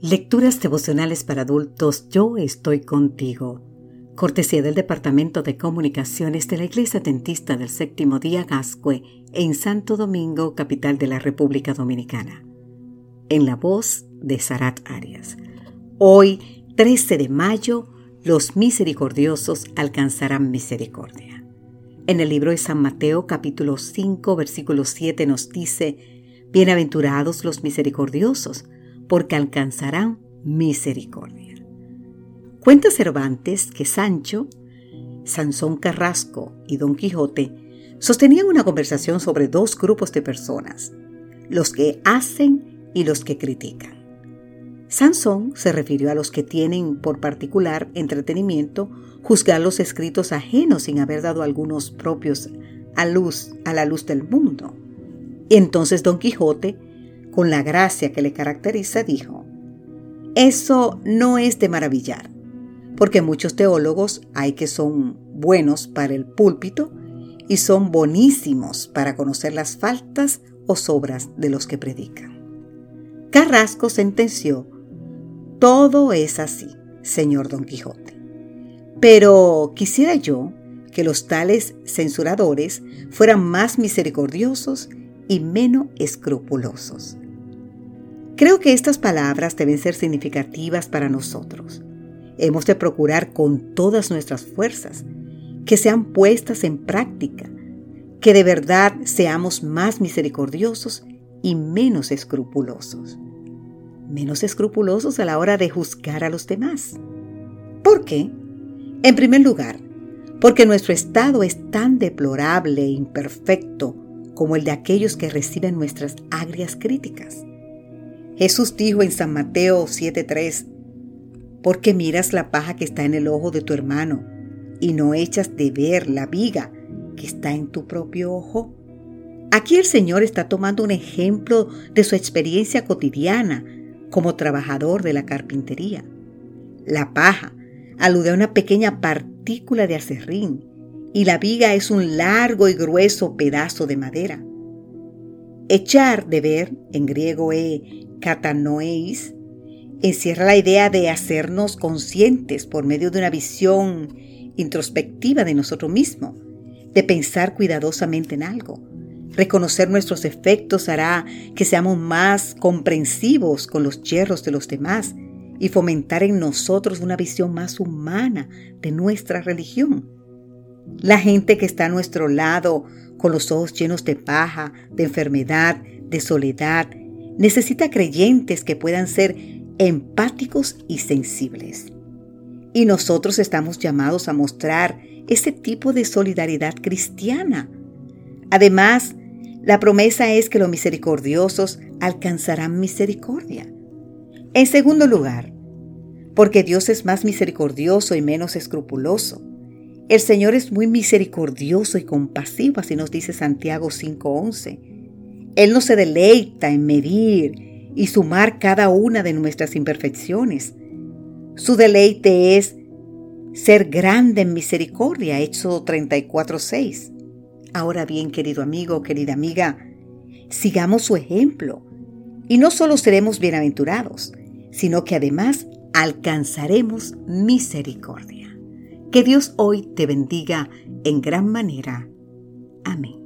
Lecturas devocionales para adultos Yo estoy contigo. Cortesía del Departamento de Comunicaciones de la Iglesia Dentista del Séptimo Día Gascue en Santo Domingo, capital de la República Dominicana. En la voz de Sarat Arias. Hoy, 13 de mayo, los misericordiosos alcanzarán misericordia. En el libro de San Mateo capítulo 5 versículo 7 nos dice, Bienaventurados los misericordiosos, porque alcanzarán misericordia. Cuenta Cervantes que Sancho, Sansón Carrasco y Don Quijote sostenían una conversación sobre dos grupos de personas, los que hacen y los que critican. Sansón se refirió a los que tienen por particular entretenimiento juzgar los escritos ajenos sin haber dado algunos propios a a la luz del mundo. Entonces Don Quijote con la gracia que le caracteriza, dijo, Eso no es de maravillar, porque muchos teólogos hay que son buenos para el púlpito y son bonísimos para conocer las faltas o sobras de los que predican. Carrasco sentenció, Todo es así, señor Don Quijote. Pero quisiera yo que los tales censuradores fueran más misericordiosos y menos escrupulosos. Creo que estas palabras deben ser significativas para nosotros. Hemos de procurar con todas nuestras fuerzas que sean puestas en práctica, que de verdad seamos más misericordiosos y menos escrupulosos. Menos escrupulosos a la hora de juzgar a los demás. ¿Por qué? En primer lugar, porque nuestro estado es tan deplorable e imperfecto como el de aquellos que reciben nuestras agrias críticas. Jesús dijo en San Mateo 7:3, porque miras la paja que está en el ojo de tu hermano y no echas de ver la viga que está en tu propio ojo. Aquí el Señor está tomando un ejemplo de su experiencia cotidiana como trabajador de la carpintería. La paja alude a una pequeña partícula de acerrín y la viga es un largo y grueso pedazo de madera. Echar de ver, en griego e catanoeis, encierra la idea de hacernos conscientes por medio de una visión introspectiva de nosotros mismos, de pensar cuidadosamente en algo. Reconocer nuestros efectos hará que seamos más comprensivos con los yerros de los demás y fomentar en nosotros una visión más humana de nuestra religión. La gente que está a nuestro lado, con los ojos llenos de paja, de enfermedad, de soledad, necesita creyentes que puedan ser empáticos y sensibles. Y nosotros estamos llamados a mostrar ese tipo de solidaridad cristiana. Además, la promesa es que los misericordiosos alcanzarán misericordia. En segundo lugar, porque Dios es más misericordioso y menos escrupuloso. El Señor es muy misericordioso y compasivo, así nos dice Santiago 5:11. Él no se deleita en medir y sumar cada una de nuestras imperfecciones. Su deleite es ser grande en misericordia, Éxodo 34:6. Ahora bien, querido amigo, querida amiga, sigamos su ejemplo y no solo seremos bienaventurados, sino que además alcanzaremos misericordia. Que Dios hoy te bendiga en gran manera. Amén.